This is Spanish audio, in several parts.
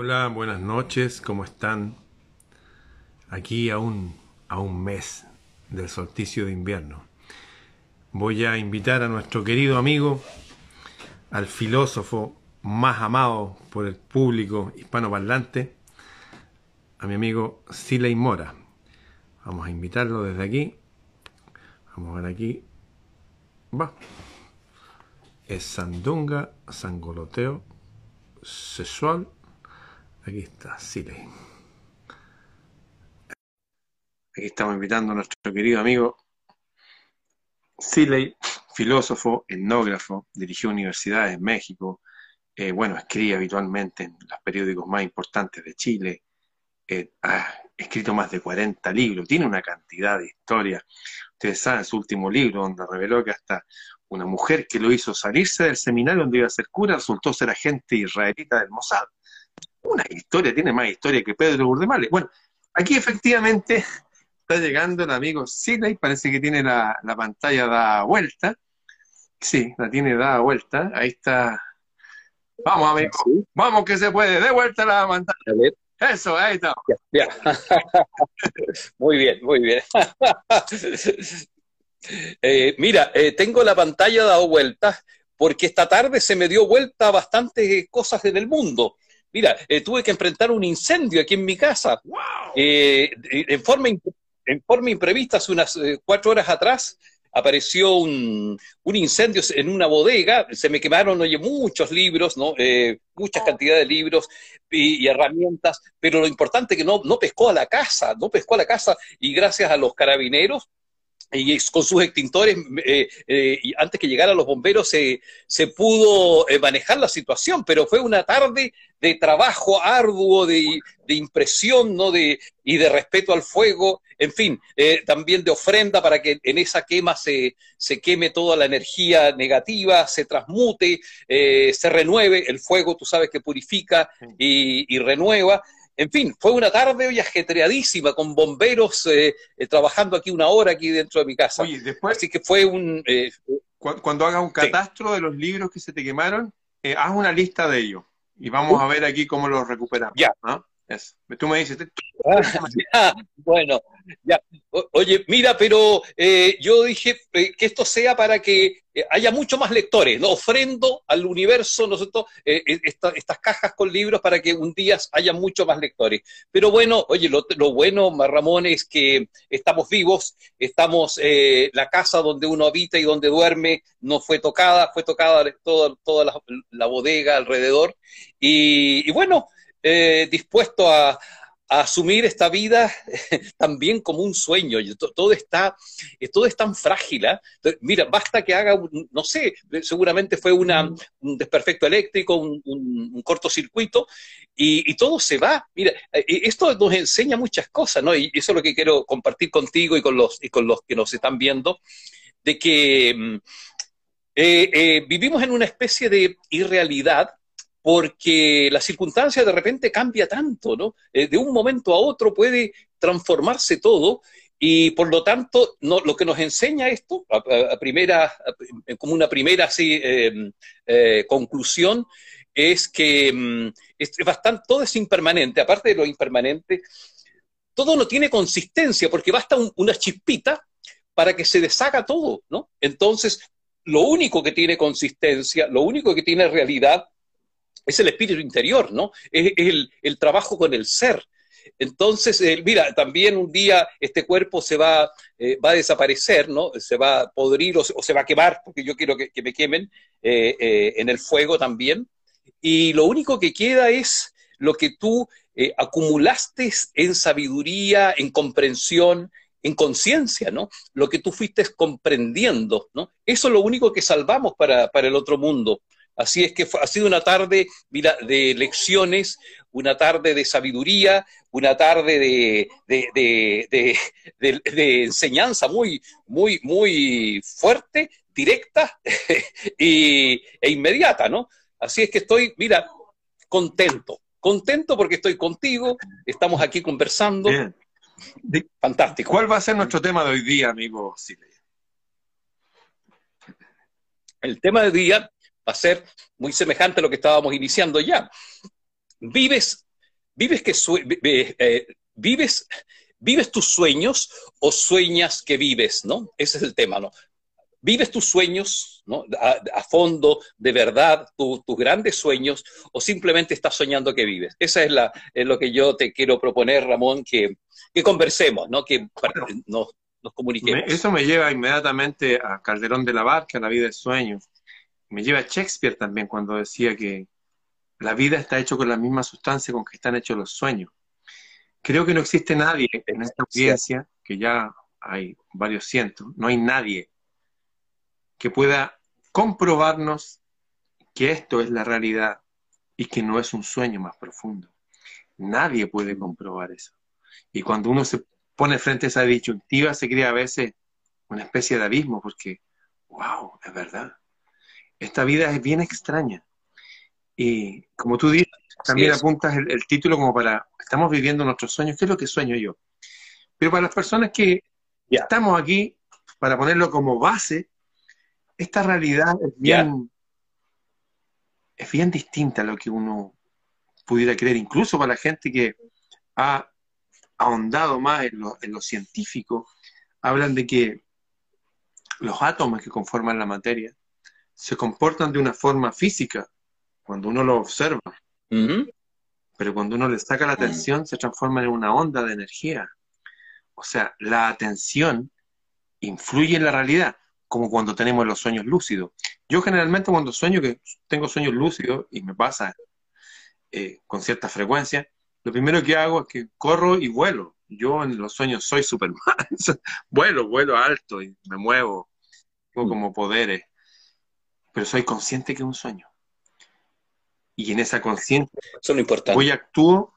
Hola, buenas noches, ¿cómo están? Aquí a un, a un mes del solsticio de invierno. Voy a invitar a nuestro querido amigo, al filósofo más amado por el público hispanoparlante, a mi amigo Siley Mora. Vamos a invitarlo desde aquí. Vamos a ver aquí. Va. Es sandunga, sangoloteo, sexual. Aquí está, Siley. Aquí estamos invitando a nuestro querido amigo Siley, filósofo, etnógrafo, dirigió universidades en México, eh, bueno, escribe habitualmente en los periódicos más importantes de Chile, eh, ha escrito más de 40 libros, tiene una cantidad de historias. Ustedes saben, su último libro, donde reveló que hasta una mujer que lo hizo salirse del seminario donde iba a ser cura resultó ser agente israelita del Mossad. Una historia, tiene más historia que Pedro Burdemales. Bueno, aquí efectivamente está llegando el amigo Siley, parece que tiene la, la pantalla da vuelta. Sí, la tiene dada vuelta. Ahí está. Vamos, amigo. Vamos que se puede. De vuelta la pantalla. Eso, ahí está. Ya, muy bien, muy bien. eh, mira, eh, tengo la pantalla dado vuelta porque esta tarde se me dio vuelta bastantes cosas en el mundo. Mira, eh, tuve que enfrentar un incendio aquí en mi casa. ¡Wow! Eh, en, forma, en forma imprevista, hace unas eh, cuatro horas atrás, apareció un, un, incendio en una bodega, se me quemaron, oye, muchos libros, ¿no? Eh, muchas cantidades de libros y, y, herramientas, pero lo importante es que no, no pescó a la casa, no pescó a la casa y gracias a los carabineros y con sus extintores, eh, eh, y antes que llegaran los bomberos, se, se pudo eh, manejar la situación, pero fue una tarde de trabajo arduo, de, de impresión, ¿no? De, y de respeto al fuego, en fin, eh, también de ofrenda para que en esa quema se, se queme toda la energía negativa, se transmute, eh, se renueve, el fuego tú sabes que purifica y, y renueva. En fin, fue una tarde hoy ajetreadísima con bomberos eh, eh, trabajando aquí una hora aquí dentro de mi casa. Oye, después, Así que fue un... Eh, cuando, cuando, hagas un catastro sí. de los libros que se te quemaron, eh, haz una lista de ellos y vamos uh. a ver aquí cómo los recuperamos. Ya. ¿no? Tú me dices... Bueno, ya. Oye, mira, pero eh, yo dije eh, que esto sea para que eh, haya mucho más lectores. ¿no? Ofrendo al universo nosotros esta, estas cajas con libros para que un día haya mucho más lectores. Pero bueno, oye, lo, lo bueno, Ramón, es que estamos vivos, estamos, la casa donde uno habita y donde duerme no fue tocada, fue tocada toda, toda la, bodega alrededor. Y bueno, eh, dispuesto a, a, asumir esta vida también como un sueño. Todo está, todo es tan frágil. ¿eh? Mira, basta que haga, un, no sé, seguramente fue una, un desperfecto eléctrico, un, un, un cortocircuito, y, y, todo se va. Mira, esto nos enseña muchas cosas, ¿no? Y eso es lo que quiero compartir contigo y con los, y con los que nos están viendo, de que eh, eh, vivimos en una especie de irrealidad porque la circunstancia de repente cambia tanto, ¿no? Eh, de un momento a otro puede transformarse todo y por lo tanto lo que nos enseña esto, primera, a, como una primera así, eh, eh, conclusión, es que mm, es bastante, todo es impermanente, aparte de lo impermanente, todo no tiene consistencia porque basta un, una chispita para que se deshaga todo, ¿no? Entonces, lo único que tiene consistencia, lo único que tiene realidad, es el espíritu interior, ¿no? Es, el, trabajo con el ser. Entonces, eh, mira, también un día este cuerpo se va, eh, va a desaparecer, ¿no? Se va a podrir o se, va a quemar, porque yo quiero que, me quemen eh, en el fuego también. Y lo único que queda es lo que tú acumulaste en sabiduría, en comprensión, en conciencia, ¿no? Lo que tú fuiste comprendiendo, ¿no? Eso es lo único que salvamos para, para el otro mundo. Así es que fue, ha sido una tarde de lecciones, una tarde de sabiduría, una tarde de, de, de, de enseñanza muy, muy, muy fuerte, directa y, e inmediata, ¿no? Así es que estoy, mira, contento, contento porque estoy contigo, estamos aquí conversando. Bien. Fantástico. ¿Cuál va a ser nuestro tema de hoy día, amigo Silvia? El tema de hoy día va a ser muy semejante a lo que estábamos iniciando ya. Vives ¿vives, que eh, vives, vives tus sueños o sueñas que vives? ¿no? Ese es el tema, ¿no? ¿Vives tus sueños ¿no? a, fondo, de verdad, tus grandes sueños, o simplemente estás soñando que vives? Esa es, la, es lo que yo te quiero proponer, Ramón, que, que conversemos, ¿no? que nos, nos comuniquemos. Eso me lleva inmediatamente a Calderón de la Barca, La vida de sueños. Me lleva a Shakespeare también cuando decía que la vida está hecha con la misma sustancia con que están hechos los sueños. Creo que no existe nadie en esta audiencia, que ya hay varios cientos, no hay nadie que pueda comprobarnos que esto es la realidad y que no es un sueño más profundo. Nadie puede comprobar eso. Y cuando uno se pone frente a esa disyuntiva, se crea a veces una especie de abismo, porque, wow, es verdad. Esta vida es bien extraña. Y como tú dices, también apuntas el, título como para, estamos viviendo nuestros sueños, ¿qué es lo que sueño yo? Pero para las personas que estamos aquí, para ponerlo como base, esta realidad es bien, es bien distinta a lo que uno pudiera creer, incluso para la gente que ha ahondado más en lo, en lo científico, hablan de que los átomos que conforman la materia se comportan de una forma física cuando uno lo observa, pero cuando uno le saca la atención se transforma en una onda de energía. O sea, la atención influye en la realidad como cuando tenemos los sueños lúcidos. Yo generalmente cuando sueño, que tengo sueños lúcidos y me pasa eh, con cierta frecuencia, lo primero que hago es que corro y vuelo. Yo en los sueños soy Superman. vuelo, vuelo alto y me muevo. Tengo mm. como poderes. Pero soy consciente que es un sueño. Y en esa conciencia voy actúo,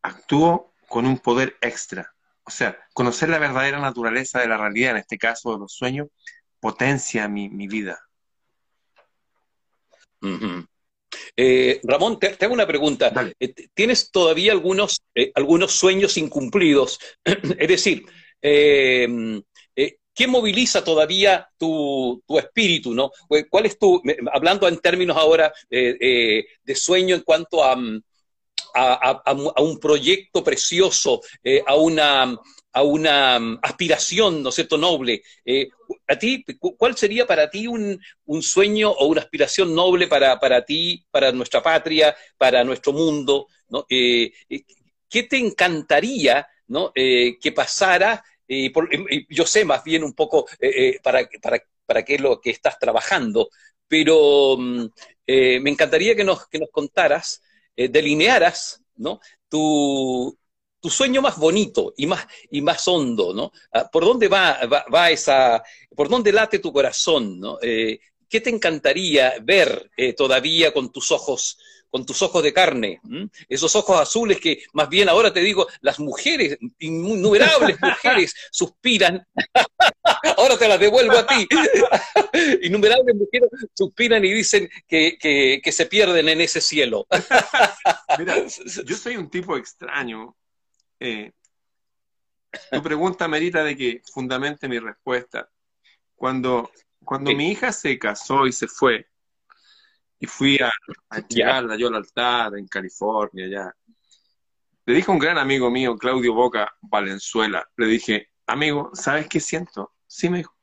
actúo con un poder extra. O sea, conocer la verdadera naturaleza de la realidad, en este caso de los sueños, potencia mi, vida. Eh, Ramón, te, hago una pregunta. Eh, ¿Tienes todavía algunos, eh, algunos sueños incumplidos? es decir, ¿qué moviliza todavía tu, espíritu? ¿no? ¿Cuál es tu, hablando en términos ahora de sueño en cuanto a, a un proyecto precioso, a una a una mm, aspiración, ¿no es cierto?, noble. Eh, ¿A ti, cuál sería para ti un, sueño o una aspiración noble para, para, ti, para nuestra patria, para nuestro mundo? ¿no? Eh, eh, ¿Qué te encantaría ¿no? que pasara? Yo sé más bien un poco para, para, para qué es lo que estás trabajando, pero mm, me encantaría que nos, que nos contaras, delinearas ¿no? tu, tu sueño más bonito y más, y más hondo, ¿no? Ah, ¿Por dónde va, va, esa, por dónde late tu corazón, ¿no? Eh, ¿Qué te encantaría ver eh, todavía con tus ojos, con tus ojos de carne? Esos ojos azules que, más bien ahora te digo, las mujeres, innumerables mujeres, suspiran. ahora te las devuelvo a ti. innumerables mujeres suspiran y dicen que, que se pierden en ese cielo. Mira, yo soy un tipo extraño eh, tu pregunta merita de que fundamente mi respuesta. Cuando, cuando mi hija se casó y se fue, y fui a, a llevarla yo al altar en California, ya, le dije a un gran amigo mío, Claudio Boca Valenzuela, le dije, amigo, ¿sabes qué siento? Sí, me dijo,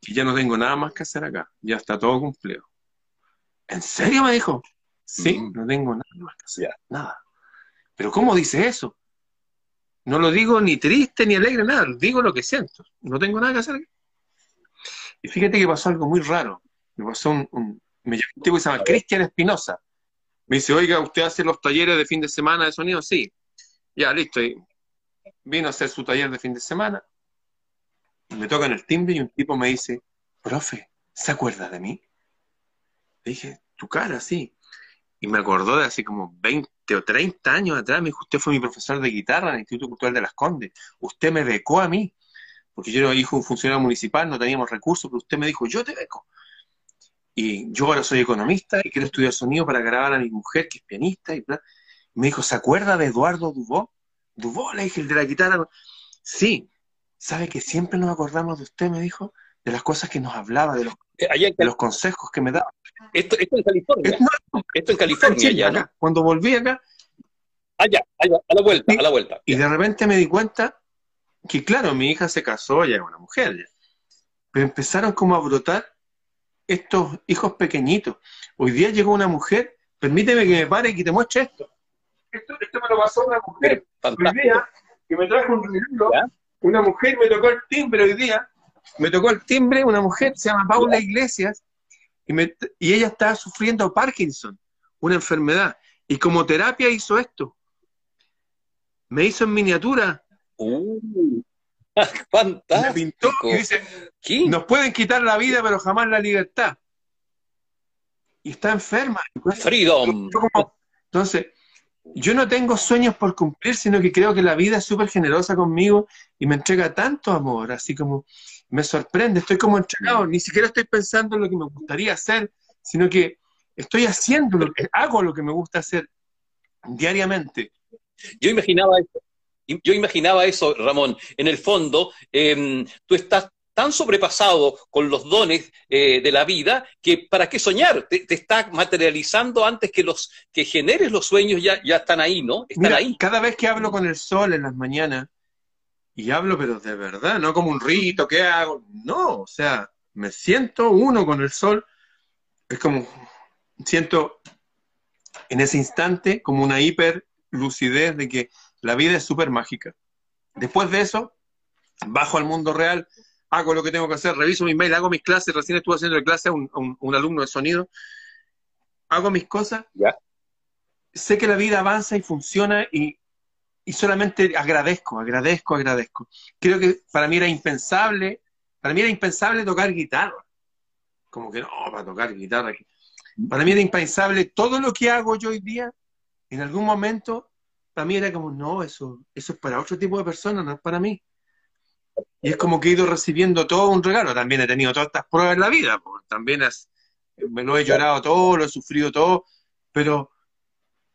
que ya no tengo nada más que hacer acá, ya está todo cumplido. ¿En serio? me dijo. Sí, mm. no tengo nada más que hacer, nada. Pero ¿cómo dice eso? No lo digo ni triste ni alegre, nada, digo lo que siento. No tengo nada que hacer Y fíjate que pasó algo muy raro. Me pasó un, me llamó un tipo que se llama Cristian Espinosa. Me dice, oiga, ¿usted hace los talleres de fin de semana de sonido? Sí. Ya, listo. Y vino a hacer su taller de fin de semana. Me tocan el timbre y un tipo me dice, profe, ¿se acuerda de mí? Le dije, tu cara, sí. Y me acordó de así como 20 o 30 años atrás, me dijo, usted fue mi profesor de guitarra en el Instituto Cultural de Las Condes, usted me becó a mí, porque yo era hijo de un funcionario municipal, no teníamos recursos, pero usted me dijo, yo te beco. Y yo ahora soy economista y quiero estudiar sonido para grabar a mi mujer, que es pianista, y me dijo, ¿se acuerda de Eduardo Dubó? Dubó, le dije, el de la guitarra. Sí, ¿sabe que siempre nos acordamos de usted? Me dijo, de las cosas que nos hablaba, de los, eh, de los consejos que me daba. Esto, esto en California. esto en California ya, Cuando volví acá, Allá, allá, a la vuelta, a la vuelta. Y de repente me di cuenta que, claro, mi hija se casó, ya es una mujer, ya. pero empezaron como a brotar estos hijos pequeñitos. Hoy día llegó una mujer, permíteme que me pare y que te muestre esto. Esto, me lo pasó una mujer. Hoy día, que me trajo un regalo, una mujer me tocó el timbre hoy día, me tocó el timbre una mujer, se llama Paula Iglesias, y, y ella estaba sufriendo Parkinson, una enfermedad. Y como terapia hizo esto. Me hizo en miniatura. Uh, fantástico. Me pintó y dice, nos pueden quitar la vida, pero jamás la libertad. Y está enferma. Freedom. Entonces, yo no tengo sueños por cumplir, sino que creo que la vida es súper generosa conmigo y me entrega tanto amor, así como me sorprende, estoy como entregado, ni siquiera estoy pensando en lo que me gustaría hacer, sino que estoy haciendo lo que hago lo que me gusta hacer diariamente. Yo imaginaba eso, yo imaginaba eso, Ramón. En el fondo, em, tú estás tan sobrepasado con los dones eh, de la vida que para qué soñar, te, está materializando antes que los que generes los sueños ya, ya están ahí, ¿no? Están ahí. Cada vez que hablo con el sol en las mañanas, y hablo, pero de verdad, no como un rito, ¿qué hago? No, o sea, me siento uno con el sol, es como, siento en ese instante como una hiper lucidez de que la vida es súper mágica. Después de eso, bajo al mundo real, hago lo que tengo que hacer, reviso mi mail, hago mis clases, recién estuve haciendo clase a un, un, alumno de sonido, hago mis cosas, sé que la vida avanza y funciona y y solamente agradezco, agradezco, agradezco. Creo que para mí era impensable, para mí era impensable tocar guitarra. Como que no, para tocar guitarra. Para mí era impensable todo lo que hago yo hoy día, en algún momento, para mí era como, no, eso, eso es para otro tipo de personas, no es para mí. Y es como que he ido recibiendo todo un regalo. También he tenido todas estas pruebas en la vida, también me lo he llorado todo, lo he sufrido todo, pero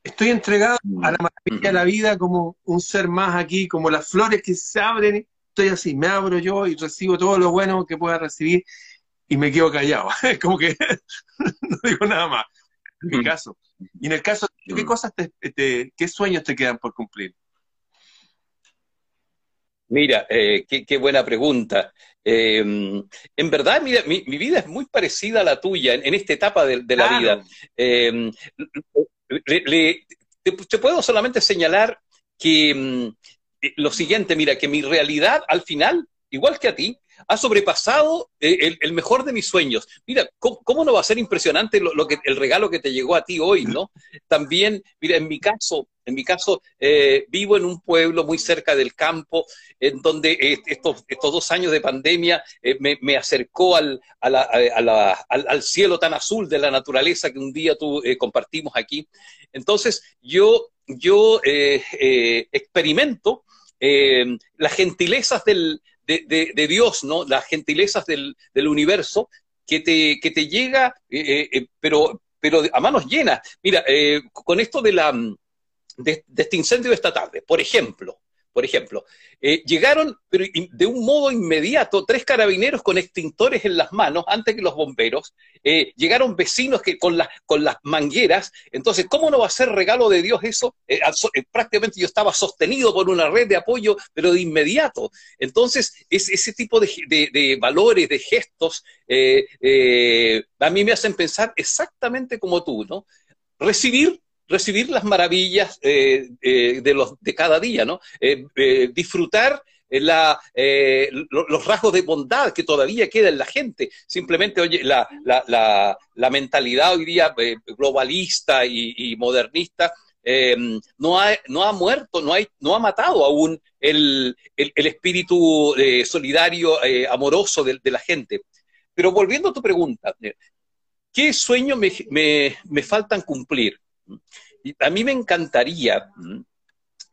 Estoy entregado a la maravilla de la vida como un ser más aquí, como las flores que se abren. Estoy así, me abro yo y recibo todo lo bueno que pueda recibir y me quedo callado. Es como que no digo nada más. En mi caso. Y en el caso, ¿qué cosas te, qué sueños te quedan por cumplir? Mira, eh, qué, buena pregunta. Em, en verdad, mira, mi, vida es muy parecida a la tuya en, esta etapa de, la vida. Eh, te, puedo solamente señalar que mm, eh, lo siguiente, mira, que mi realidad al final, igual que a ti, ha sobrepasado eh, el, mejor de mis sueños. Mira, ¿cómo, no va a ser impresionante lo, que, el regalo que te llegó a ti hoy, no? También, mira, en mi caso, en mi caso, eh, vivo en un pueblo muy cerca del campo, en donde estos, estos, dos años de pandemia me, acercó al, al, cielo tan azul de la naturaleza que un día tú compartimos aquí. Entonces, yo, yo experimento las gentilezas del, de, Dios, ¿no? Las gentilezas del, universo que te, que te llega, eh, eh, eh, pero, pero a manos llenas. Mira, con esto de, la, de, este incendio de esta tarde, por ejemplo, por ejemplo, eh, llegaron pero de un modo inmediato tres carabineros con extintores en las manos antes que los bomberos, eh, llegaron vecinos que, con, con las mangueras, entonces, ¿cómo no va a ser regalo de Dios eso? Eh, prácticamente yo estaba sostenido por una red de apoyo, pero de inmediato. Entonces, es, ese tipo de, de valores, de gestos, a mí me hacen pensar exactamente como tú, ¿no? Recibir recibir las maravillas eh, eh, de, los, de cada día, ¿no? Eh, disfrutar los rasgos de bondad que todavía queda en la gente. Simplemente, oye, la, la, la, mentalidad hoy día globalista y, modernista no, ha, no ha muerto, no, hay, no ha matado aún el, el, espíritu solidario, amoroso de, de, la gente. Pero volviendo a tu pregunta, ¿qué sueños me, me, me faltan cumplir? A mí me encantaría,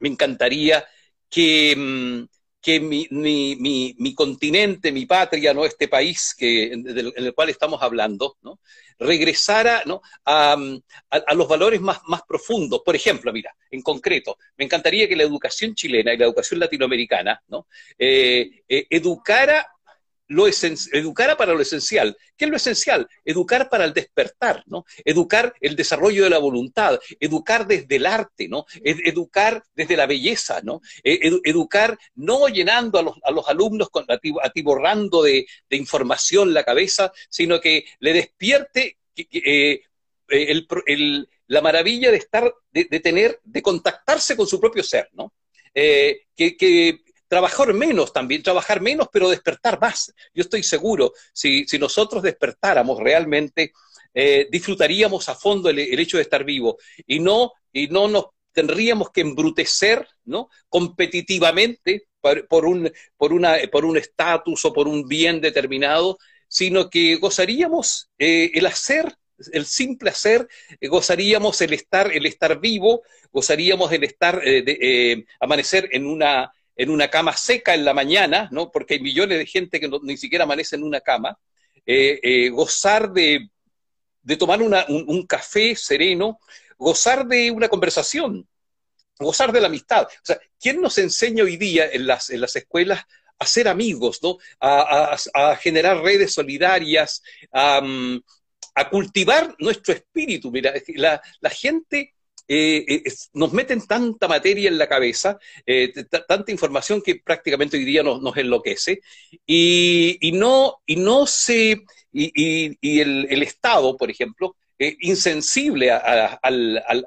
me encantaría que, que mi, mi, continente, mi patria, ¿no? este país que, en, el cual estamos hablando, ¿no? regresara ¿no? A, los valores más, más profundos. Por ejemplo, mira, en concreto, me encantaría que la educación chilena y la educación latinoamericana ¿no? Eh, eh, educara lo para lo esencial. ¿Qué es lo esencial? Educar para el despertar, ¿no? Educar el desarrollo de la voluntad, educar desde el arte, ¿no? educar desde la belleza, ¿no? E, educar no llenando a los, a los alumnos con, atiborrando de, de, información la cabeza, sino que le despierte eh, la maravilla de estar, de, tener, de contactarse con su propio ser, ¿no? Eh, que trabajar menos también, trabajar menos, pero despertar más. Yo estoy seguro, si, si nosotros despertáramos realmente, eh, disfrutaríamos a fondo el, hecho de estar vivo y no, y no nos tendríamos que embrutecer ¿no? competitivamente por, un por por estatus o por un bien determinado, sino que gozaríamos eh, el hacer el simple hacer, eh, gozaríamos el estar, el estar vivo, gozaríamos el estar, amanecer en una, en una cama seca en la mañana, ¿no? porque hay millones de gente que ni siquiera amanece en una cama, eh, eh, gozar de, tomar un, café sereno, gozar de una conversación, gozar de la amistad. O sea, ¿quién nos enseña hoy día en las, en las escuelas a ser amigos, ¿no? a, generar redes solidarias, a, a, cultivar nuestro espíritu? Mira, la, la gente eh, eh, nos meten tanta materia en la cabeza, eh, tanta información que prácticamente hoy día nos, enloquece, y, y, no, y no se, y, y el, el, Estado, por ejemplo, insensible a, a, a,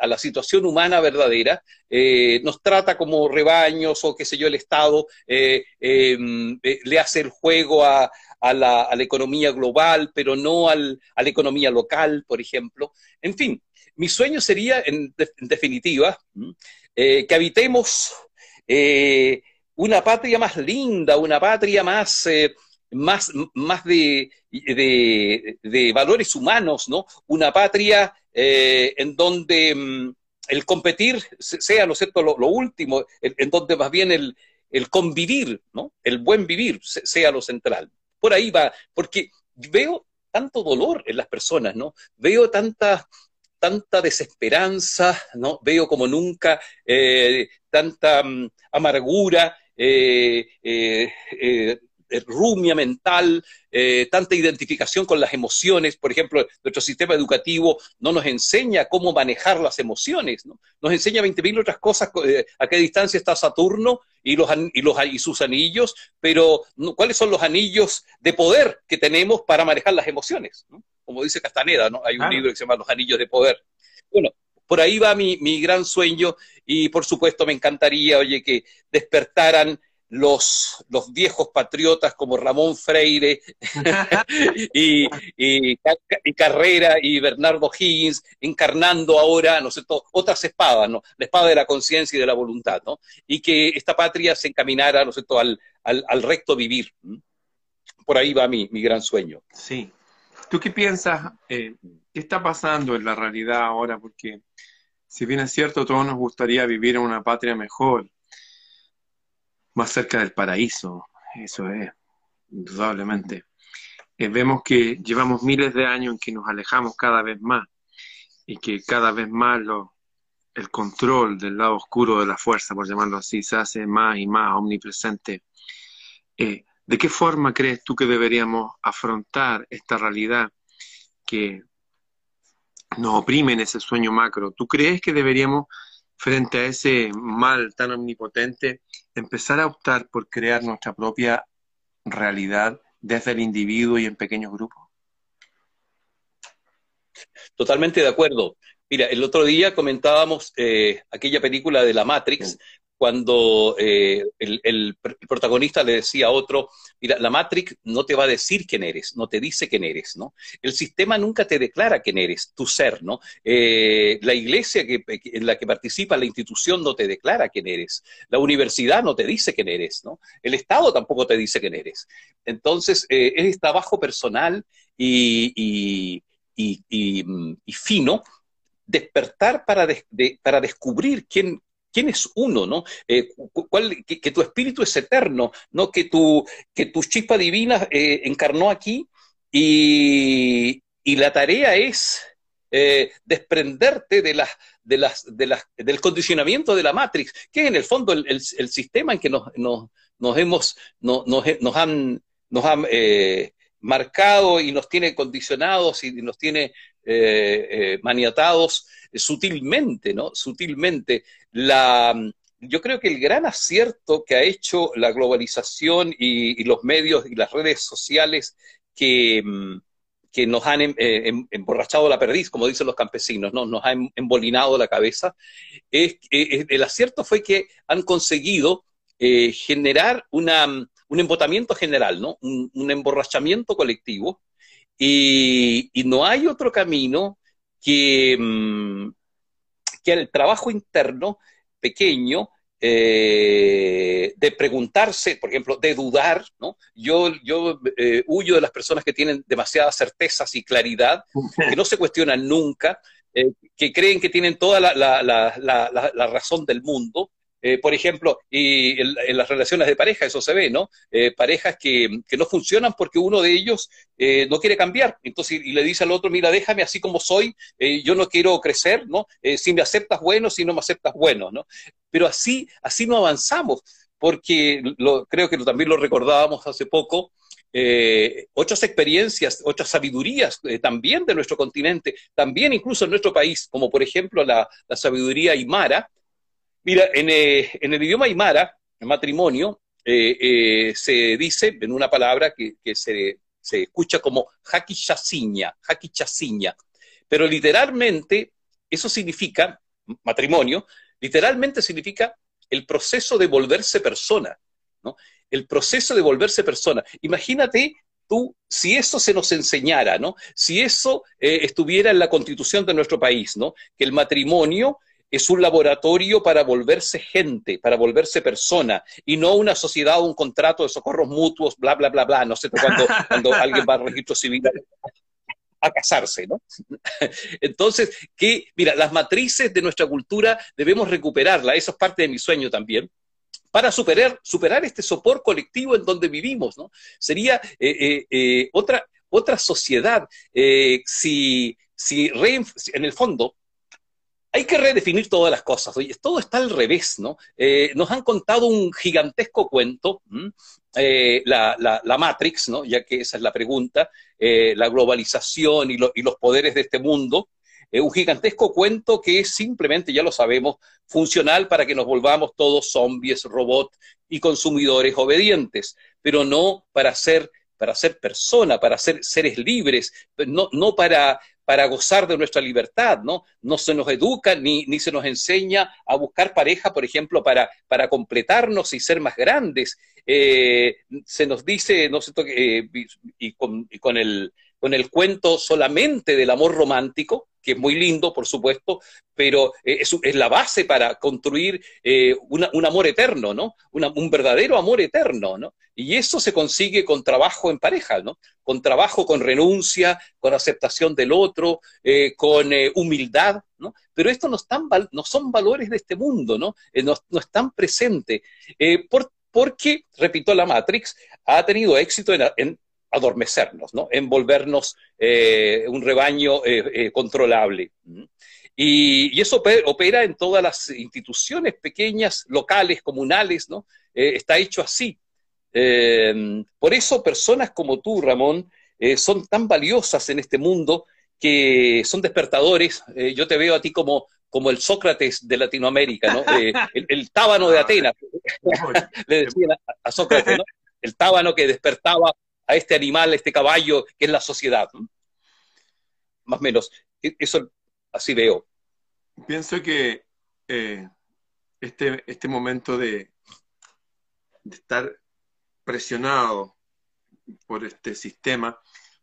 la situación humana verdadera, nos trata como rebaños o qué sé yo, el Estado em, le hace el juego a, a la, a la, economía global, pero no al, a la economía local, por ejemplo. En fin, mi sueño sería, en, definitiva, eh, que habitemos eh, una patria más linda, una patria más, eh, más, más de, valores humanos, ¿no? Una patria en donde mm, el competir sea, ¿no cierto?, lo, último, en, donde más bien el, el convivir, ¿no? El buen vivir sea lo central. Por ahí va, porque veo tanto dolor en las personas, ¿no? Veo tanta tanta desesperanza, ¿no? Veo como nunca eh, tanta mm, amargura, eh, eh, rumia mental, tanta identificación con las emociones. Por ejemplo, nuestro sistema educativo no nos enseña cómo manejar las emociones, ¿no? Nos enseña 20.000 otras cosas, a qué distancia está Saturno y, los, y, los, y sus anillos, pero ¿cuáles son los anillos de poder que tenemos para manejar las emociones? ¿no? Como dice Castaneda, ¿no? Hay un libro que se llama Los Anillos de Poder. Bueno, por ahí va mi, mi, gran sueño y por supuesto me encantaría, oye, que despertaran los, los viejos patriotas como Ramón Freire y, y, Carrera y Bernardo Higgins, encarnando ahora, ¿no sé, otras espadas, ¿no? La espada de la conciencia y de la voluntad, ¿no? Y que esta patria se encaminara, ¿no sé, al, al, al recto vivir. Por ahí va mi, mi gran sueño. Sí, ¿Tú qué piensas? Eh, ¿Qué está pasando en la realidad ahora? Porque si bien es cierto, todos nos gustaría vivir en una patria mejor, más cerca del paraíso, eso es, indudablemente. Eh, vemos que llevamos miles de años en que nos alejamos cada vez más y que cada vez más lo, el control del lado oscuro de la fuerza, por llamarlo así, se hace más y más omnipresente. Eh, ¿De qué forma crees tú que deberíamos afrontar esta realidad que nos oprime en ese sueño macro? ¿Tú crees que deberíamos, frente a ese mal tan omnipotente, empezar a optar por crear nuestra propia realidad desde el individuo y en pequeños grupos? Totalmente de acuerdo. Mira, el otro día comentábamos eh, aquella película de la Matrix, cuando eh, el, protagonista le decía a otro, mira, la Matrix no te va a decir quién eres, no te dice quién eres, ¿no? El sistema nunca te declara quién eres, tu ser, ¿no? Eh, la iglesia que, en la que participa la institución no te declara quién eres, la universidad no te dice quién eres, ¿no? El Estado tampoco te dice quién eres. Entonces, eh, es trabajo personal y, fino despertar para, para descubrir quién, quién es uno, ¿no? Eh, que, tu espíritu es eterno, ¿no? Que tu, que tu chispa divina eh, encarnó aquí y, la tarea es eh, desprenderte de las, de las, de las, del condicionamiento de la Matrix, que es en el fondo el, sistema en que nos, nos, hemos, nos, han nos ha marcado y nos tiene condicionados y nos tiene maniatados sutilmente, ¿no? Sutilmente. La, yo creo que el gran acierto que ha hecho la globalización y, los medios y las redes sociales que, mm, nos han em, eh, em, emborrachado la perdiz, como dicen los campesinos, ¿no? nos han embolinado la cabeza, es, el acierto fue que han conseguido eh, generar mm, un embotamiento general, ¿no? un, emborrachamiento colectivo, y, no hay otro camino que, mm, que el trabajo interno pequeño eh, de preguntarse, por ejemplo, de dudar, ¿no? Yo, yo eh, huyo de las personas que tienen demasiadas certezas y claridad, que no se cuestionan nunca, eh, que creen que tienen toda la, la razón del mundo, eh, por ejemplo, y en, las relaciones de pareja eso se ve, ¿no? Eh, parejas que, no funcionan porque uno de ellos eh, no quiere cambiar. Entonces, y le dice al otro, mira, déjame así como soy, yo no quiero crecer, ¿no? si me aceptas bueno, si no me aceptas bueno, ¿no? Pero así, así no avanzamos, porque creo que también lo recordábamos hace poco, otras experiencias, otras sabidurías también de nuestro continente, también incluso en nuestro país, como por ejemplo la, la sabiduría aymara, Mira, eh, en, el idioma aymara, el matrimonio, eh, eh, se dice en una palabra que, se, escucha como hakichasiña, hakichasiña, pero literalmente eso significa, matrimonio, literalmente significa el proceso de volverse persona, ¿no? El proceso de volverse persona. Imagínate tú, si eso se nos enseñara, ¿no? Si eso estuviera en la constitución de nuestro país, ¿no? Que el matrimonio es un laboratorio para volverse gente, para volverse persona, y no una sociedad o un contrato de socorros mutuos, bla, bla, bla, bla, no sé, cuando, cuando alguien va al registro civil a casarse, ¿no? Entonces, que, mira, las matrices de nuestra cultura debemos recuperarla, eso es parte de mi sueño también, para superar, superar este sopor colectivo en donde vivimos, ¿no? Sería eh, eh, eh, otra, otra sociedad si, si en el fondo hay que redefinir todas las cosas. Todo está al revés, ¿no? Eh, nos han contado un gigantesco cuento, eh, la, Matrix, ¿no? Ya que esa es la pregunta, eh, la globalización y, los poderes de este mundo. un gigantesco cuento que es simplemente, ya lo sabemos, funcional para que nos volvamos todos zombies, robots y consumidores obedientes, pero no para ser para ser persona, para ser seres libres, no, no para, para gozar de nuestra libertad, ¿no? No se nos educa ni, ni se nos enseña a buscar pareja, por ejemplo, para, para completarnos y ser más grandes. Eh, se nos dice, no sé, eh, y, con, y con, el, con el cuento solamente del amor romántico, que es muy lindo, por supuesto, pero eh, es, la base para construir eh, un amor eterno, ¿no? un verdadero amor eterno, ¿no? Y eso se consigue con trabajo en pareja, ¿no? Con trabajo, con renuncia, con aceptación del otro, eh, con humildad, ¿no? Pero esto no, no son valores de este mundo, ¿no? no, están presentes. porque, repito, la Matrix ha tenido éxito en adormecernos, ¿no? envolvernos eh, un rebaño eh, eh, controlable. Y, eso opera en todas las instituciones pequeñas, locales, comunales, ¿no? está hecho así. por eso personas como tú, Ramón, son tan valiosas en este mundo que son despertadores. yo te veo a ti como, como el Sócrates de Latinoamérica, ¿no? el, tábano de Atenas, le decían a Sócrates, ¿no? El tábano que despertaba a este animal, a este caballo que es la sociedad. Más o menos, e-, eso así veo. Pienso que eh, este, este momento de, de estar presionado por este sistema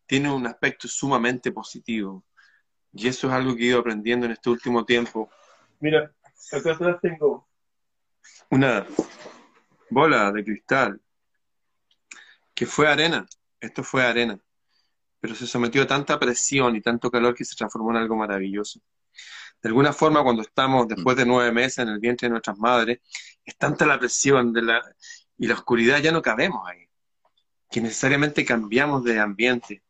tiene un aspecto sumamente positivo. Y eso es algo que he ido aprendiendo en este último tiempo. Mira, acá atrás tengo una bola de cristal que fue arena, esto fue arena, pero se sometió a tanta presión y tanto calor que se transformó en algo maravilloso. De alguna forma, cuando estamos después de nueve meses en el vientre de nuestras madres, es tanta la presión de la, y la oscuridad, ya no cabemos ahí, que necesariamente cambiamos de ambiente.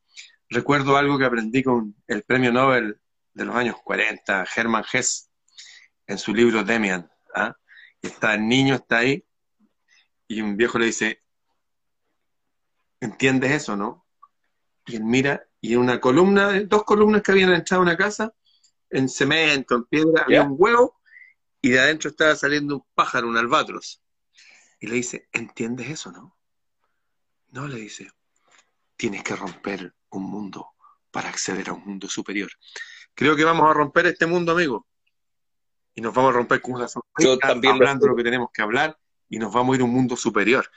Recuerdo algo que aprendí con el premio Nobel de los años 40, Hermann Hesse, en su libro Demian. ¿ah? Está el niño, está ahí, y un viejo le dice, ¿entiendes eso, no? Y él mira, y en una columna, dos columnas que habían entrado a una casa, en cemento, en piedra, había un huevo, y de adentro estaba saliendo un pájaro, un albatros. Y le dice, ¿entiendes eso, no? No, le dice, tienes que romper un mundo para acceder a un mundo superior. Creo que vamos a romper este mundo, amigo. Y nos vamos a romper con una Yo también hablando lo... que tenemos que hablar y nos vamos a ir a un mundo superior.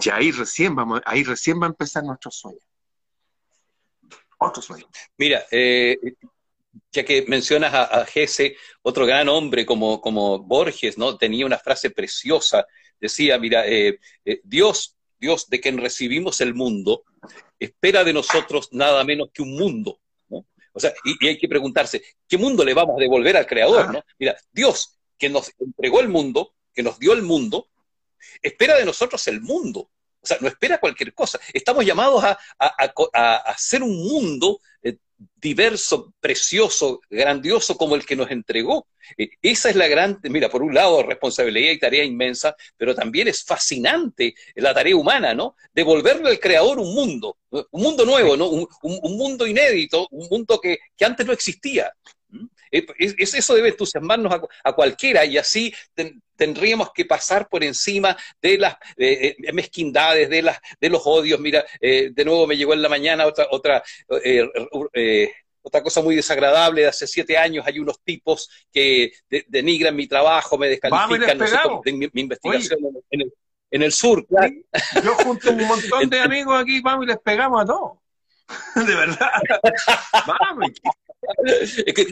Y ahí recién, vamos, ahí recién va a empezar nuestro sueño. Otro sueño. Mira, eh, ya que mencionas a, a Gese, otro gran hombre como, como Borges, ¿no? Tenía una frase preciosa. Decía, mira, eh, eh, Dios, Dios de quien recibimos el mundo, espera de nosotros nada menos que un mundo. ¿no? O sea, y, hay que preguntarse, ¿qué mundo le vamos a devolver al Creador? Ah. ¿no? Mira, Dios, que nos entregó el mundo, que nos dio el mundo, espera de nosotros el mundo. O sea, no espera cualquier cosa. Estamos llamados a, a, a, a hacer un mundo eh, diverso, precioso, grandioso como el que nos entregó. Eh, esa es la gran, mira, por un lado, responsabilidad y tarea inmensa, pero también es fascinante la tarea humana, ¿no? Devolverle al creador un mundo, un mundo nuevo, ¿no? Un, un, mundo inédito, un mundo que, que antes no existía. ¿Mm? Eso debe entusiasmarnos a, cualquiera y así tendríamos que pasar por encima de las eh, mezquindades, de, las, de los odios. Mira, eh, de nuevo me llegó en la mañana otra, otra, eh, otra cosa muy desagradable. De hace siete años hay unos tipos que denigran mi trabajo, me descalifican de mi, investigación en el, en el, sur. Yo junto a un montón de amigos aquí, vamos y les pegamos a todos. de verdad. vamos. Es que,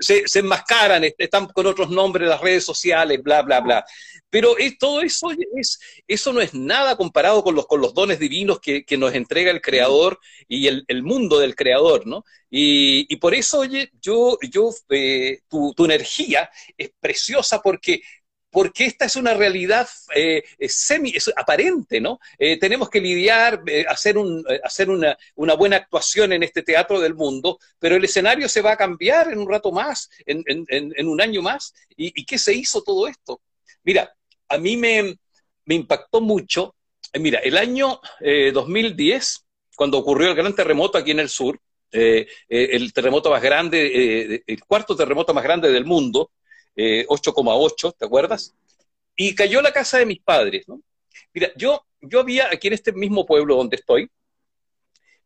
se, se, enmascaran, están con otros nombres las redes sociales, bla, bla, bla. Pero es, todo eso, es, eso no es nada comparado con los, con los dones divinos que, que nos entrega el Creador y el, el mundo del Creador, ¿no? Y, y, por eso, oye, yo, yo eh, tu, tu energía es preciosa porque porque esta es una realidad eh, es aparente, ¿no? Eh, tenemos que lidiar, eh, hacer, un, eh, hacer una, buena actuación en este teatro del mundo, pero el escenario se va a cambiar en un rato más, en, un año más. ¿Y, ¿Y, qué se hizo todo esto? Mira, a mí me impactó mucho, mira, el año 2010, cuando ocurrió el gran terremoto aquí en el sur, el terremoto más grande, el cuarto terremoto más grande del mundo, 8,8, eh, ¿te acuerdas? Y cayó la casa de mis padres, ¿no? Mira, yo, yo había aquí en este mismo pueblo donde estoy,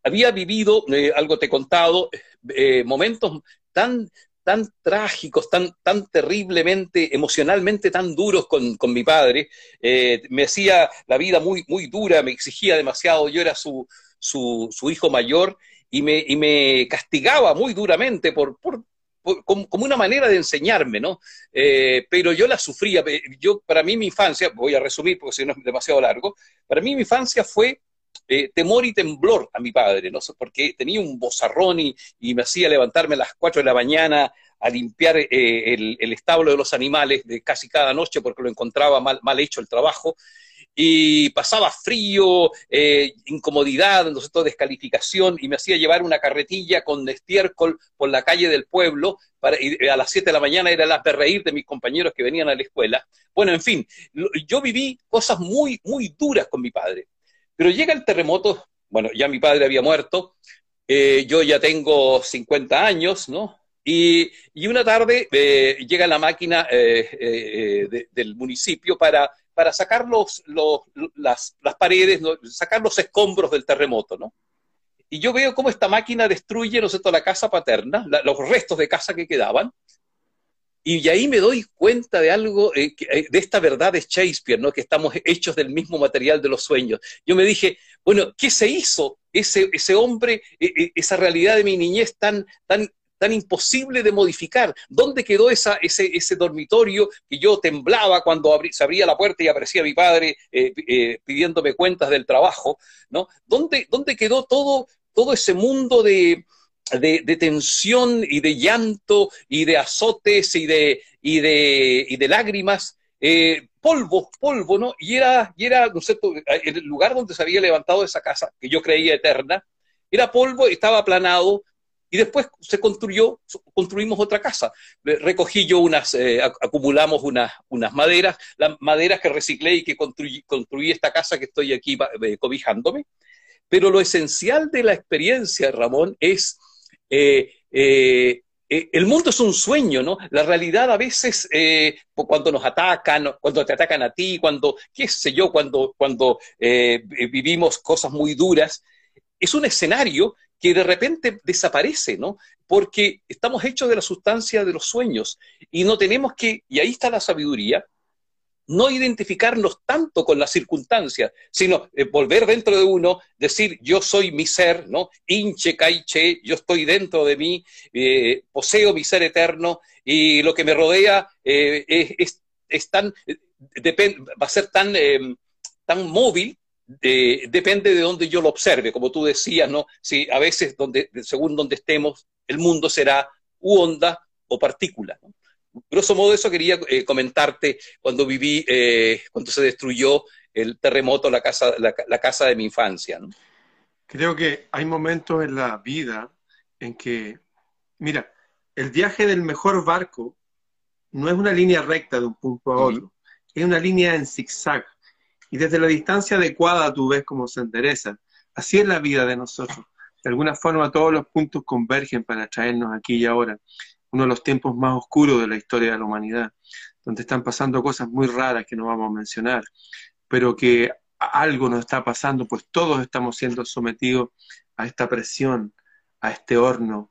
había vivido, eh, algo te he contado, eh, momentos tan, tan trágicos, tan, tan terriblemente, emocionalmente tan duros con, con mi padre. Eh, me hacía la vida muy, muy dura, me exigía demasiado, yo era su, su, su hijo mayor y me, y me castigaba muy duramente por, por, como, una manera de enseñarme, ¿no? Eh, pero yo la sufría. Yo, para mí, mi infancia, voy a resumir porque si no es demasiado largo, para mí mi infancia fue eh, temor y temblor a mi padre, ¿no? Porque tenía un bozarrón y, y me hacía levantarme a las 4 de la mañana a limpiar eh, el, el, establo de los animales de casi cada noche porque lo encontraba mal, mal hecho el trabajo y pasaba frío, eh, incomodad, toda descalificación, y me hacía llevar una carretilla con estiércol por la calle del pueblo, para, y a las 7 de la mañana era de reír de mis compañeros que venían a la escuela. Bueno, en fin, yo viví cosas muy, muy duras con mi padre. Pero llega el terremoto, bueno, ya mi padre había muerto, eh, yo ya tengo 50 años, ¿no? Y, y una tarde eh, llega la máquina de, del municipio para para sacar los, las, paredes, sacar los escombros del terremoto, ¿no? Y yo veo cómo esta máquina destruye, ¿no es cierto?, la casa paterna, los restos de casa que quedaban, y ahí me doy cuenta de algo, eh, eh, de esta verdad de Shakespeare, ¿no? que estamos hechos del mismo material de los sueños. Yo me dije, bueno, ¿qué se hizo ese, ese hombre, eh, esa realidad de mi niñez tan, tan tan imposible de modificar. ¿Dónde quedó ese, dormitorio que yo temblaba cuando abrí, se abría la puerta y aparecía mi padre eh, eh, pidiéndome cuentas del trabajo? ¿no? ¿Dónde, quedó todo, ese mundo de, tensión y de llanto y de azotes y de, y de, y de lágrimas? Eh, polvo, polvo, ¿no? Y era, y era, no sé, el lugar donde se había levantado esa casa, que yo creía eterna, era polvo, estaba aplanado, y después se construyó, construimos otra casa. Recogí yo unas, eh, acumulamos unas, unas maderas, las maderas que reciclé y que construí, construí esta casa que estoy aquí eh, cobijándome. Pero lo esencial de la experiencia, Ramón, es eh, eh, el mundo es un sueño, ¿no? La realidad a veces, cuando nos atacan, cuando te atacan a ti, cuando, qué sé yo, cuando, cuando vivimos cosas muy duras, es un escenario que de repente desaparece, ¿no? Porque estamos hechos de la sustancia de los sueños y no tenemos que, y ahí está la sabiduría, no identificarnos tanto con las circunstancias, sino eh, volver dentro de uno, decir yo soy mi ser, ¿no? Inche, caiche, yo estoy dentro de mí, eh, poseo mi ser eterno y lo que me rodea eh, es, tan, va a ser tan, tan móvil depende de donde yo lo observe, como tú decías, ¿no? Si a veces, donde, según donde estemos, el mundo será u onda o partícula. ¿no? Grosso modo, eso quería eh, comentarte cuando viví, eh, cuando se destruyó el terremoto, la casa, la, casa de mi infancia. ¿no? Creo que hay momentos en la vida en que, mira, el viaje del mejor barco no es una línea recta de un punto a otro, es una línea en zigzag y desde la distancia adecuada tú ves cómo se endereza. Así es la vida de nosotros. De alguna forma todos los puntos convergen para traernos aquí y ahora. Uno de los tiempos más oscuros de la historia de la humanidad, donde están pasando cosas muy raras que no vamos a mencionar, pero que algo nos está pasando, pues todos estamos siendo sometidos a esta presión, a este horno,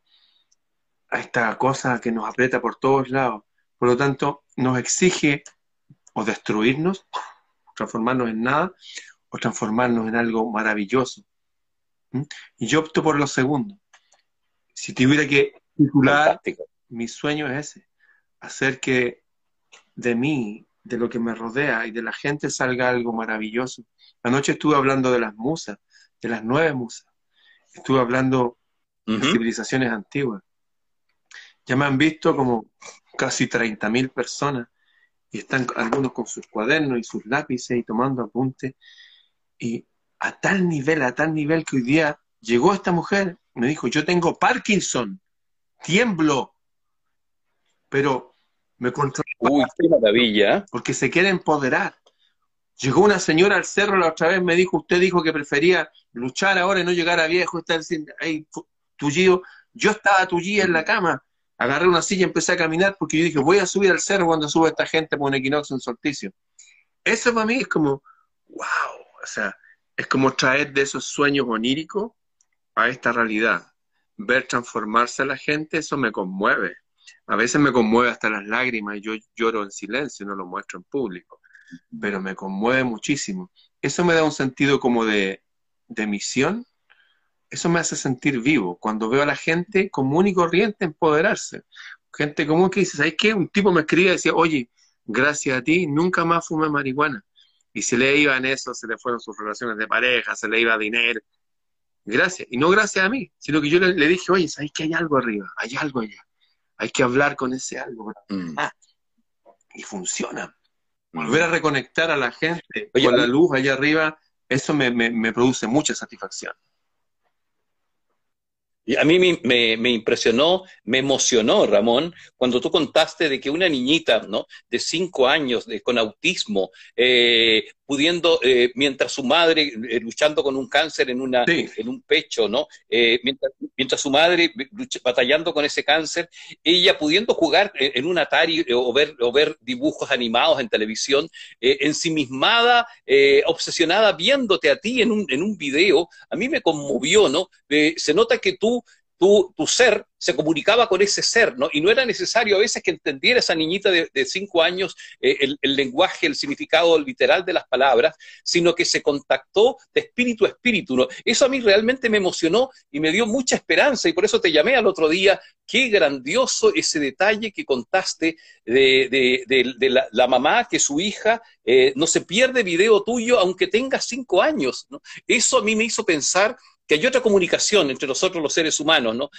a esta cosa que nos aprieta por todos lados. Por lo tanto, nos exige o destruirnos transformarnos en nada o transformarnos en algo maravilloso. Y yo opto por lo segundo. Si tuviera que titular, mi sueño es ese, hacer que de mí, de lo que me rodea y de la gente salga algo maravilloso. Anoche estuve hablando de las musas, de las nueve musas. Estuve hablando de civilizaciones antiguas. Ya me han visto como casi 30.000 personas y están algunos con sus cuadernos y sus lápices y tomando apuntes. Y a tal nivel, a tal nivel que hoy día llegó esta mujer, me dijo, yo tengo Parkinson, tiemblo, pero me controló. Uy, qué maravilla. Porque se quiere empoderar. Llegó una señora al cerro la otra vez, me dijo, usted dijo que prefería luchar ahora y no llegar a viejo, estar ahí tullido. Yo estaba tullida en la cama, agarré una silla y empecé a caminar porque yo dije, voy a subir al cerro cuando suba esta gente por un equinoccio en solsticio. Eso para mí es como, wow, o sea, es como traer de esos sueños oníricos a esta realidad. Ver transformarse a la gente, eso me conmueve. A veces me conmueve hasta las lágrimas y yo lloro en silencio, no lo muestro en público, pero me conmueve muchísimo. Eso me da un sentido como de, de misión eso me hace sentir vivo. Cuando veo a la gente común y corriente empoderarse. Gente común que dice, ¿sabes qué? Un tipo me escribía y decía, oye, gracias a ti, nunca más fumé marihuana. Y se le iba en eso, se le fueron sus relaciones de pareja, se le iba dinero. Gracias. Y no gracias a mí, sino que yo le, dije, oye, ¿sabes que hay algo arriba? Hay algo allá. Hay que hablar con ese algo. Mm. Ah, y funciona. Volver a reconectar a la gente con la luz allá arriba, eso me produce mucha satisfacción. Y a mí me, impresionó, me emocionó, Ramón, cuando tú contaste de que una niñita ¿no? de cinco años de, con autismo, eh, pudiendo, eh, mientras su madre, eh, luchando con un cáncer en, una, en un pecho, ¿no? mientras, mientras, su madre batallando con ese cáncer, ella pudiendo jugar en un Atari o ver, o ver dibujos animados en televisión, ensimismada, obsesionada, viéndote a ti en un, en un video, a mí me conmovió, ¿no? se nota que tú tu, tu, ser se comunicaba con ese ser, ¿no? Y no era necesario a veces que entendiera esa niñita de, cinco años eh, el, lenguaje, el significado literal de las palabras, sino que se contactó de espíritu a espíritu, ¿no? Eso a mí realmente me emocionó y me dio mucha esperanza y por eso te llamé al otro día. Qué grandioso ese detalle que contaste de, la, mamá, que su hija eh, no se pierde video tuyo aunque tenga cinco años, ¿no? Eso a mí me hizo pensar que hay otra comunicación entre nosotros los seres humanos, ¿no?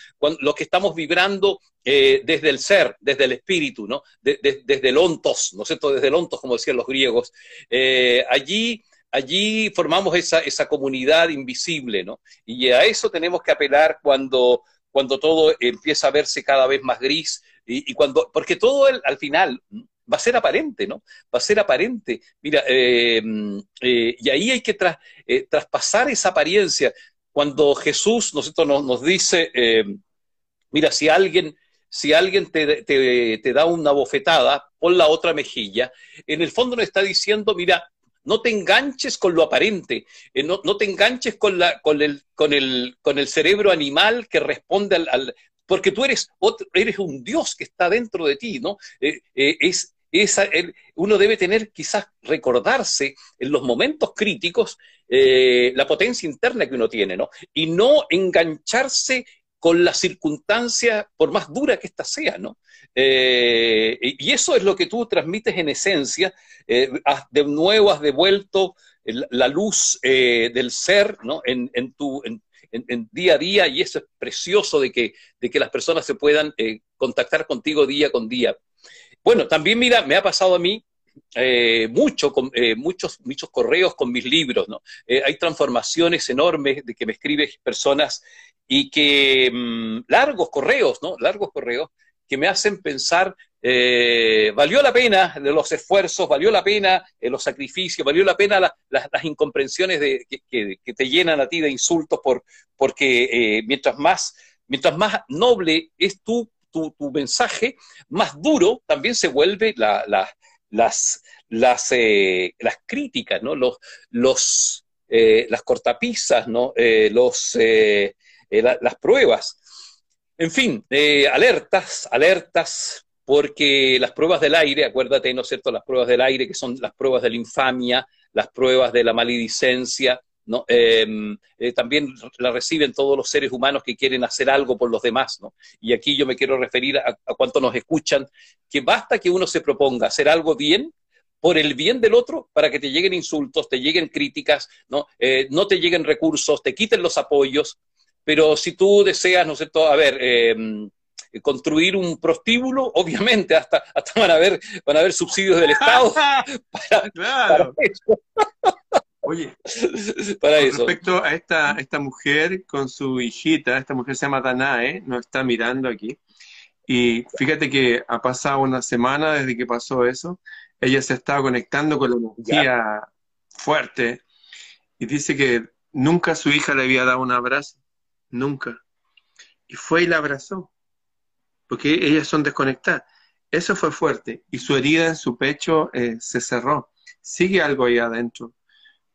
Los que estamos vibrando eh, desde el ser, desde el espíritu, ¿no? desde el ontos, ¿no es cierto? Desde el ontos, como decían los griegos. Eh, allí, allí formamos esa, esa comunidad invisible, ¿no? Y a eso tenemos que apelar cuando, cuando todo empieza a verse cada vez más gris y, cuando, porque todo al final, va a ser aparente, ¿no? Va a ser aparente. Mira, eh, eh, y ahí hay que traspasar esa apariencia. Cuando Jesús nosotros nos, nos dice, mira, si alguien si alguien te, te, da una bofetada, pon la otra mejilla, en el fondo nos está diciendo, mira, no te enganches con lo aparente, eh, no, te enganches con, la, con, el, con, el, con el cerebro animal que responde al... porque tú eres, eres un Dios que está dentro de ti, ¿no? Eh, eh, es, uno debe tener, quizás recordarse en los momentos críticos la potencia interna que uno tiene, ¿no? Y no engancharse con la circunstancia, por más dura que ésta sea, ¿no? Eh, y eso es lo que tú transmites en esencia, eh, de nuevo has devuelto la luz eh, del ser, ¿no? En, tu, en, día a día, y eso es precioso de que, de que las personas se puedan contactar contigo día con día. Bueno, también mira, me ha pasado a mí mucho, con, muchos, muchos correos con mis libros, ¿no? hay transformaciones enormes de que me escriben personas y que mm, largos correos, ¿no? Largos correos que me hacen pensar, eh, valió la pena los esfuerzos, valió la pena eh, los sacrificios, valió la pena las incomprensiones de, que, te llenan a ti de insultos, por, porque eh, mientras, más, mientras más noble es tu, tu, mensaje, más duro también se vuelve la, las, las, las críticas, ¿no? Los, los, las cortapisas, ¿no? los eh, las pruebas. En fin, eh, alertas, alertas, porque las pruebas del aire, acuérdate, ¿no es cierto?, las pruebas del aire, que son las pruebas de la infamia, las pruebas de la maledicencia, ¿no? Em, eh, también la reciben todos los seres humanos que quieren hacer algo por los demás, ¿no? Y aquí yo me quiero referir a, a cuánto nos escuchan, que basta que uno se proponga hacer algo bien por el bien del otro para que te lleguen insultos, te lleguen críticas, ¿no? no te lleguen recursos, te quiten los apoyos, pero si tú deseas, ¿no sé a ver, em, construir un prostíbulo, obviamente hasta, hasta van, a haber, van a haber subsidios del Estado para, claro. eso. Oye, para eso. respecto a esta, esta mujer con su hijita, esta mujer se llama Danae, nos está mirando aquí, y fíjate que ha pasado una semana desde que pasó eso, ella se estaba conectando con la energía fuerte y dice que nunca su hija le había dado un abrazo nunca. Y fue y la abrazó, porque ellas son desconectadas. Eso fue fuerte y su herida en su pecho eh, se cerró. Sigue algo ahí adentro,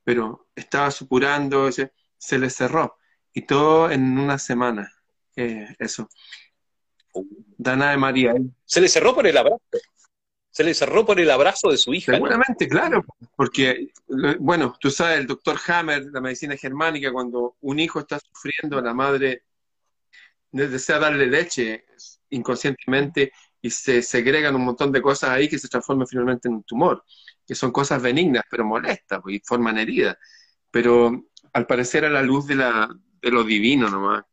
pero estaba supurando, se, se le cerró. Y todo en una semana. Eh, eso. Dana de María. Se le cerró por el abrazo. Se le cerró por el abrazo de su hija. Seguramente, claro, porque, bueno, tú sabes, el doctor Hammer, la medicina germánica, cuando un hijo está sufriendo, la madre desea darle leche inconscientemente y se segregan un montón de cosas ahí que se transforman finalmente en un tumor, que son cosas benignas, pero molestas y forman heridas. Pero al parecer a la luz de, la, de lo divino nomás,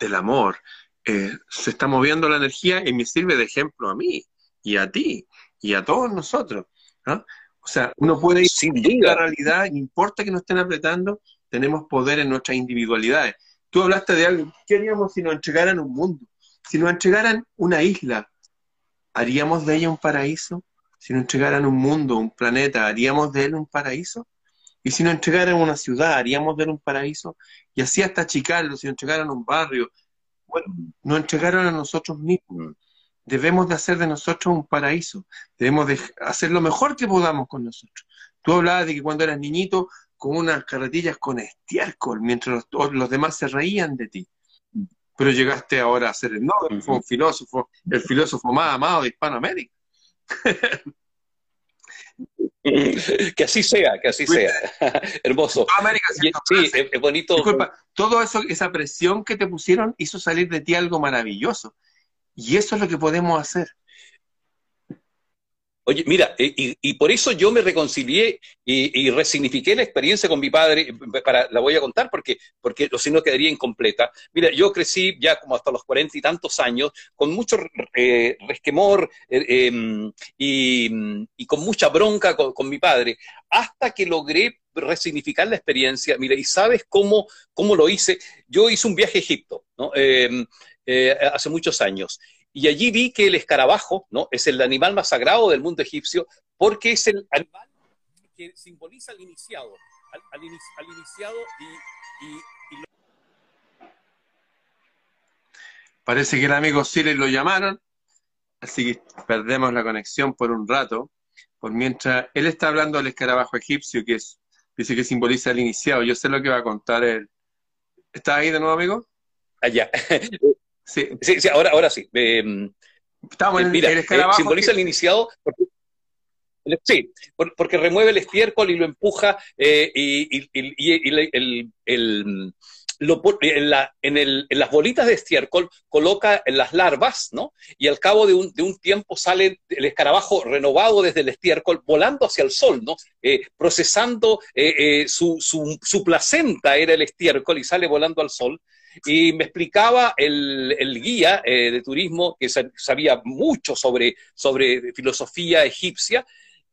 del amor, eh, se está moviendo la energía y me sirve de ejemplo a mí y a ti y a todos nosotros. O sea, uno puede ir sin la realidad, no importa que nos estén apretando, tenemos poder en nuestras individualidades. Tú hablaste de algo, ¿qué haríamos si nos entregaran un mundo? Si nos entregaran una isla, ¿haríamos de ella un paraíso? Si nos entregaran un mundo, un planeta, ¿haríamos de él un paraíso? Y si nos entregaran una ciudad, ¿haríamos de él un paraíso? Y así hasta Chicago, si nos entregaran un barrio, bueno, nos entregaron a nosotros mismos debemos de hacer de nosotros un paraíso, debemos de hacer lo mejor que podamos con nosotros. Tú hablabas de que cuando eras niñito, con unas carretillas con estiércol, mientras los, demás se reían de ti. Pero llegaste ahora a ser el Nobel, fue un filósofo, el filósofo más amado de Hispanoamérica. Que así sea, que así sea. Hermoso. sí, es, bonito. Disculpa, todo eso, esa presión que te pusieron hizo salir de ti algo maravilloso. Y eso es lo que podemos hacer. Oye, mira, eh, y, por eso yo me reconcilié y, resignifiqué la experiencia con mi padre, para, la voy a contar porque, porque si no quedaría incompleta. Mira, yo crecí ya como hasta los cuarenta y tantos años, con mucho eh, resquemor eh, em, y, con mucha bronca con, mi padre, hasta que logré resignificar la experiencia. Mira, ¿y sabes cómo, cómo lo hice? Yo hice un viaje a Egipto, ¿no? Em, hace muchos años y allí vi que el escarabajo, ¿no? Es el animal más sagrado del mundo egipcio, porque es el animal que simboliza al iniciado, al, iniciado y, Parece que el amigo Siles lo llamaron, así que perdemos la conexión por un rato, por mientras él está hablando del escarabajo egipcio, que es, dice que simboliza al iniciado. Yo sé lo que va a contar él. ¿Está ahí de nuevo, amigo? Allá. Sí. sí, ahora, ahora sí. Em, Estamos en el, escarabajo. Eh, simboliza al iniciado Sí, porque remueve el estiércol y lo empuja eh, y, el, en, las bolitas de estiércol coloca las larvas, ¿no? Y al cabo de un, tiempo sale el escarabajo renovado desde el estiércol, volando hacia el sol, ¿no? Eh, procesando eh, su, su, placenta era el estiércol y sale volando al sol. Y me explicaba el, guía de turismo que sabía mucho sobre, sobre filosofía egipcia,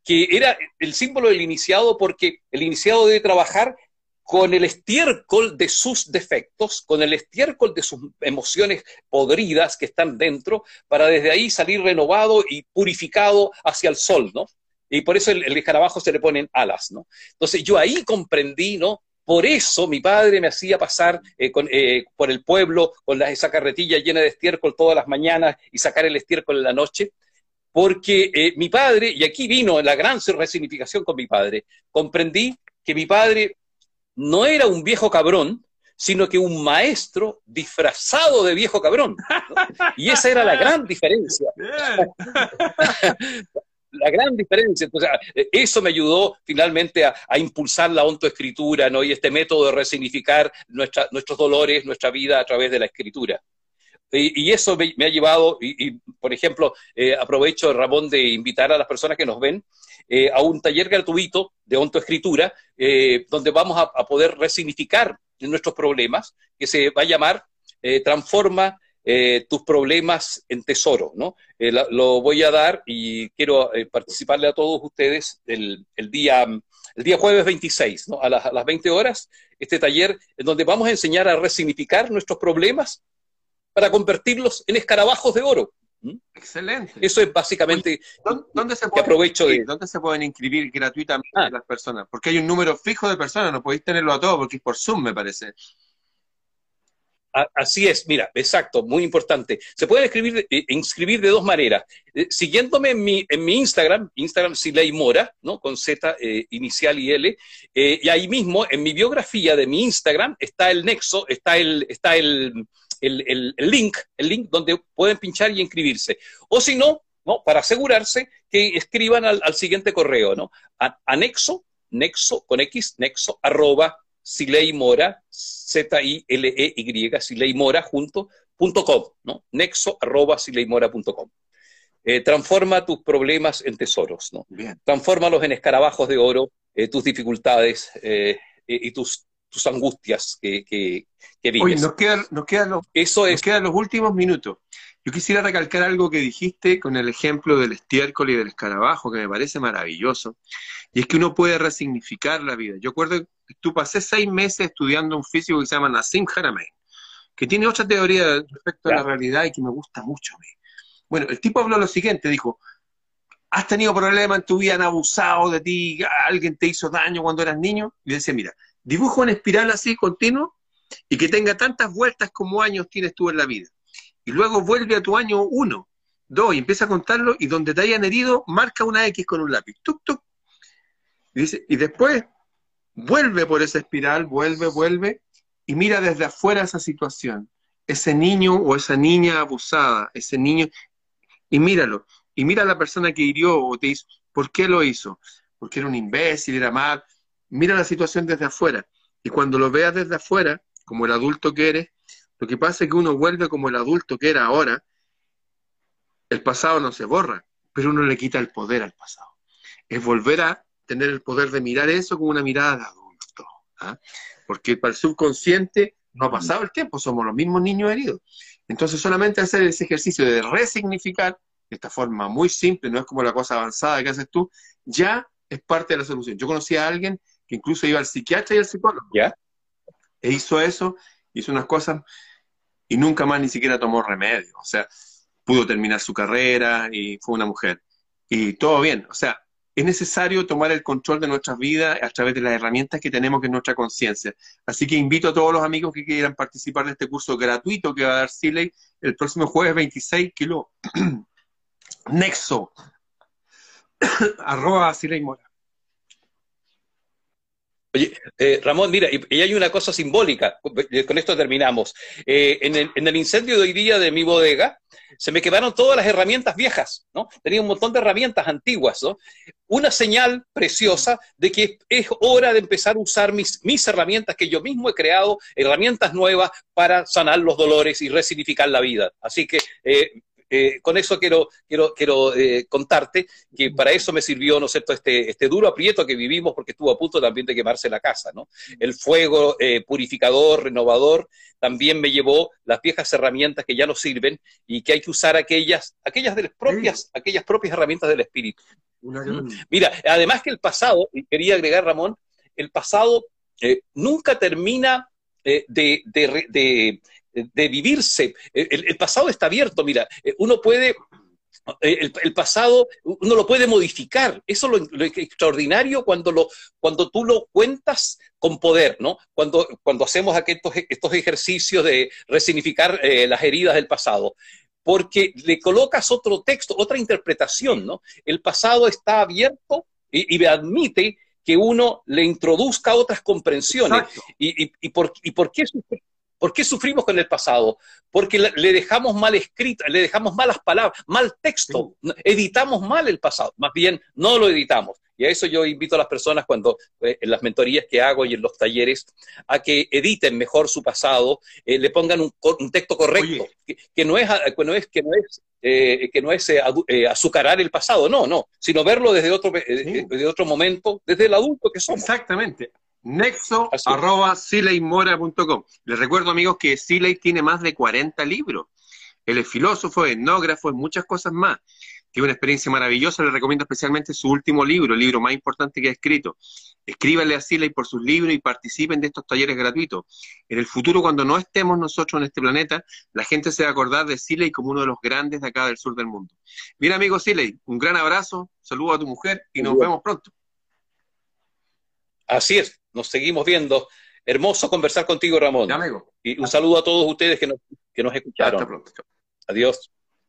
que era el símbolo del iniciado porque el iniciado debe trabajar con el estiércol de sus defectos, con el estiércol de sus emociones podridas que están dentro, para desde ahí salir renovado y purificado hacia el sol, ¿no? Y por eso el, escarabajo se le ponen alas, ¿no? Entonces yo ahí comprendí, ¿no? Por eso mi padre me hacía pasar eh, eh, por el pueblo con esa carretilla llena de estiércol todas las mañanas y sacar el estiércol en la noche, porque eh, mi padre, y aquí vino la gran resignificación con mi padre, comprendí que mi padre no era un viejo cabrón, sino que un maestro disfrazado de viejo cabrón. Y esa era la gran diferencia. la gran diferencia. Entonces, eso me ayudó finalmente a, impulsar la autoescritura, ¿no? Y este método de resignificar nuestros dolores, nuestra vida a través de la escritura. Y, eso me, ha llevado, y, por ejemplo, eh, aprovecho, Ramón, de invitar a las personas que nos ven eh, a un taller gratuito de ontoescritura, eh, donde vamos a, poder resignificar nuestros problemas, que se va a llamar Transforma tus problemas en tesoro, ¿no? lo voy a dar y quiero participarle a todos ustedes el, día, el día jueves 26, ¿no? a, las, a las 20 horas, este taller en donde vamos a enseñar a resignificar nuestros problemas para convertirlos en escarabajos de oro. ¿Mm? Excelente. Eso es básicamente ¿Dónde, se puede aprovecho de... ¿Dónde se pueden inscribir gratuitamente ah. las personas? Porque hay un número fijo de personas, no podéis tenerlo a todos porque es por Zoom, me parece. Así es, mira, exacto, muy importante. Se pueden inscribir, eh, inscribir de dos maneras. Eh, siguiéndome en mi, en mi Instagram, Instagram Siley Mora, ¿no? Con Z eh, inicial y L. y ahí mismo, en mi biografía de mi Instagram, está el nexo, está el, está el, el, link, el link donde pueden pinchar y inscribirse. O si no, ¿no? Para asegurarse que escriban al, siguiente correo, ¿no? anexo, nexo, con X, nexo, arroba, sileymora, Z-I-L-E-Y, sileymora, junto, punto com, ¿no? Nexo, arroba, sileymora.com. Eh, transforma tus problemas en tesoros, ¿no? Bien. Transfórmalos en escarabajos de oro, eh, tus dificultades eh, y tus tus angustias que, que, vives. Oye, nos quedan, nos, quedan los, Eso es... quedan los últimos minutos. Yo quisiera recalcar algo que dijiste con el ejemplo del estiércol y del escarabajo, que me parece maravilloso, y es que uno puede resignificar la vida. Yo acuerdo que tú pasé seis meses estudiando un físico que se llama Nassim Haramein, que tiene otra teoría respecto a la realidad y que me gusta mucho a mí. Bueno, el tipo habló lo siguiente, dijo, ¿has tenido problemas en tu vida, han abusado de ti, alguien te hizo daño cuando eras niño? Y decía, mira, Dibujo una espiral así continuo y que tenga tantas vueltas como años tienes tú en la vida. Y luego vuelve a tu año uno, dos, y empieza a contarlo y donde te hayan herido, marca una X con un lápiz. Tuk. Y, dice, y después vuelve por esa espiral, vuelve, vuelve, y mira desde afuera esa situación. Ese niño o esa niña abusada, ese niño, y míralo. Y mira a la persona que hirió o te hizo, ¿por qué lo hizo? Porque era un imbécil, era mal, mira la situación desde afuera. Y cuando lo veas desde afuera, como el adulto que eres, lo que pasa es que uno vuelve como el adulto que era ahora. El pasado no se borra, pero uno le quita el poder al pasado. Es volver a tener el poder de mirar eso como una mirada de adulto. ¿ah? Porque para el subconsciente no ha pasado el tiempo, somos los mismos niños heridos. Entonces solamente hacer ese ejercicio de resignificar, de esta forma muy simple, no es como la cosa avanzada que haces tú, ya es parte de la solución. Yo conocí a alguien incluso iba al psiquiatra y al psicólogo. ¿Ya? E hizo eso, hizo unas cosas y nunca más ni siquiera tomó remedio. O sea, pudo terminar su carrera y fue una mujer. Y todo bien, o sea, es necesario tomar el control de nuestras vidas a través de las herramientas que tenemos en nuestra conciencia. Así que invito a todos los amigos que quieran participar de este curso gratuito que va a dar Siley el próximo jueves 26, kilo Nexo, arroba Siley Mora. Oye, eh, Ramón, mira, y, hay una cosa simbólica, con esto terminamos. Eh, en, el, incendio de hoy día de mi bodega, se me quedaron todas las herramientas viejas, ¿no? Tenía un montón de herramientas antiguas, ¿no? Una señal preciosa de que es hora de empezar a usar mis, mis herramientas que yo mismo he creado, herramientas nuevas para sanar los dolores y resignificar la vida. Así que eh, eh, con eso quiero, quiero, quiero eh, contarte que para eso me sirvió, ¿no es cierto?, este, este duro aprieto que vivimos porque estuvo a punto también de quemarse la casa, ¿no? El fuego eh, purificador, renovador, también me llevó las viejas herramientas que ya no sirven y que hay que usar aquellas, aquellas de las propias, aquellas propias herramientas del espíritu. ¿Mm? Mira, además que el pasado, y quería agregar, Ramón, el pasado nunca termina de, de vivirse. El, pasado está abierto, mira, eh, uno puede, eh, el, pasado, uno lo puede modificar. Eso es lo, extraordinario cuando, lo, cuando tú lo cuentas con poder, ¿no? Cuando, cuando hacemos estos, estos ejercicios de resignificar eh, las heridas del pasado porque le colocas otro texto, otra interpretación, ¿no? El pasado está abierto y, y admite que uno le introduzca otras comprensiones. Y, y, por, ¿Y por qué ¿Por qué sufrimos con el pasado? Porque le dejamos mal escrito, le dejamos malas palabras, mal texto, editamos mal el pasado, más bien no lo editamos. Y a eso yo invito a las personas cuando eh, en las mentorías que hago y en los talleres a que editen mejor su pasado, eh, le pongan un, texto correcto, que, no es que no es que no es eh, que no es azucarar el pasado, no, no, sino verlo desde otro desde otro momento, desde el adulto que somos. Exactamente nexo arroba Les recuerdo, amigos, que Siley tiene más de 40 libros. Él es filósofo, etnógrafo, es muchas cosas más. Tiene una experiencia maravillosa, le recomiendo especialmente su último libro, el libro más importante que ha escrito. Escríbanle a Siley por sus libros y participen de estos talleres gratuitos. En el futuro, cuando no estemos nosotros en este planeta, la gente se va a acordar de Siley como uno de los grandes de acá del sur del mundo. Bien, amigo Siley, un gran abrazo, saludo a tu mujer y nos vemos pronto. Así es, nos seguimos viendo. Hermoso conversar contigo, Ramón. Y un saludo a todos ustedes que nos, que nos escucharon. Hasta pronto. Adiós.